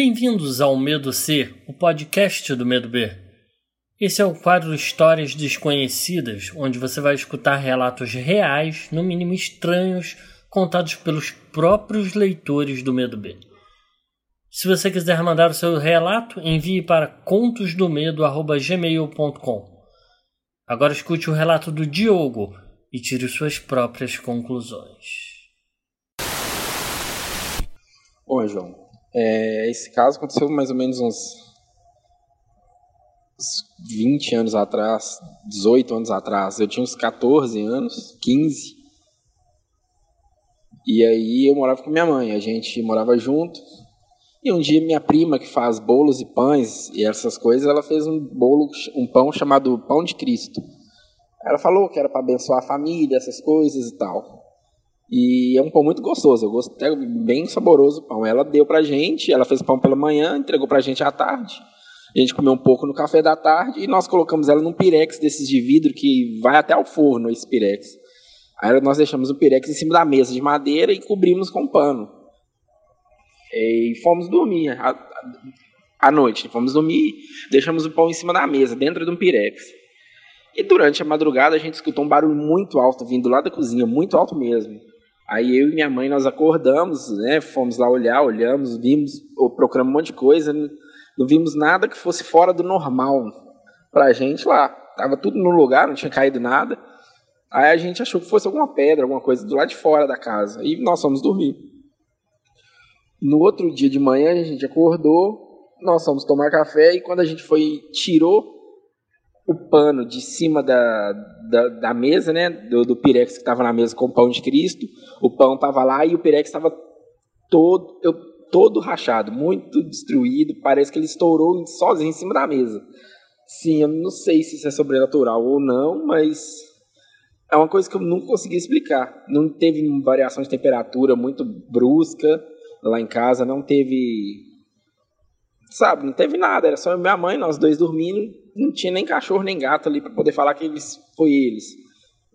Bem-vindos ao Medo C, o podcast do Medo B. Esse é o quadro Histórias Desconhecidas, onde você vai escutar relatos reais, no mínimo estranhos, contados pelos próprios leitores do Medo B. Se você quiser mandar o seu relato, envie para contosdomedo.gmail.com. Agora escute o relato do Diogo e tire suas próprias conclusões. Bom, João, é, esse caso aconteceu mais ou menos uns, uns 20 anos atrás, 18 anos atrás. Eu tinha uns 14 anos, 15. E aí eu morava com minha mãe, a gente morava junto. E um dia minha prima, que faz bolos e pães e essas coisas, ela fez um bolo, um pão chamado Pão de Cristo. Ela falou que era para abençoar a família, essas coisas e tal. E é um pão muito gostoso, eu gostei, bem saboroso o pão. Ela deu pra gente, ela fez pão pela manhã, entregou pra gente à tarde. A gente comeu um pouco no café da tarde e nós colocamos ela num pirex desses de vidro que vai até o forno, esse pirex. Aí nós deixamos o pirex em cima da mesa de madeira e cobrimos com pano. E fomos dormir à, à noite. Fomos dormir, deixamos o pão em cima da mesa, dentro de um pirex. E durante a madrugada a gente escutou um barulho muito alto vindo lá da cozinha, muito alto mesmo. Aí eu e minha mãe, nós acordamos, né? Fomos lá olhar, olhamos, vimos, procuramos um monte de coisa, não vimos nada que fosse fora do normal pra gente lá. Tava tudo no lugar, não tinha caído nada. Aí a gente achou que fosse alguma pedra, alguma coisa do lado de fora da casa. E nós fomos dormir. No outro dia de manhã a gente acordou, nós fomos tomar café e quando a gente foi, tirou o pano de cima da, da, da mesa, né, do, do pirex que estava na mesa com o pão de Cristo, o pão estava lá e o pirex estava todo, eu, todo rachado, muito destruído, parece que ele estourou sozinho em cima da mesa. Sim, eu não sei se isso é sobrenatural ou não, mas é uma coisa que eu nunca consegui explicar. Não teve variação de temperatura muito brusca lá em casa, não teve sabe, não teve nada, era só minha mãe, nós dois dormindo, não tinha nem cachorro nem gato ali para poder falar que eles foi eles.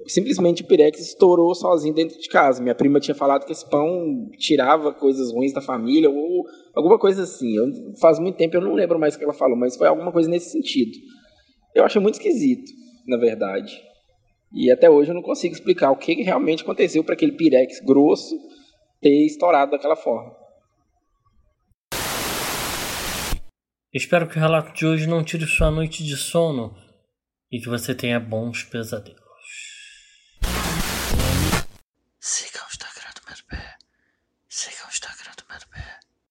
Simplesmente o Pirex estourou sozinho dentro de casa. Minha prima tinha falado que esse pão tirava coisas ruins da família ou alguma coisa assim. Eu, faz muito tempo eu não lembro mais o que ela falou, mas foi alguma coisa nesse sentido. Eu achei muito esquisito, na verdade. E até hoje eu não consigo explicar o que realmente aconteceu para aquele Pirex grosso ter estourado daquela forma. Espero que o relato de hoje não tire sua noite de sono e que você tenha bons pesadelos.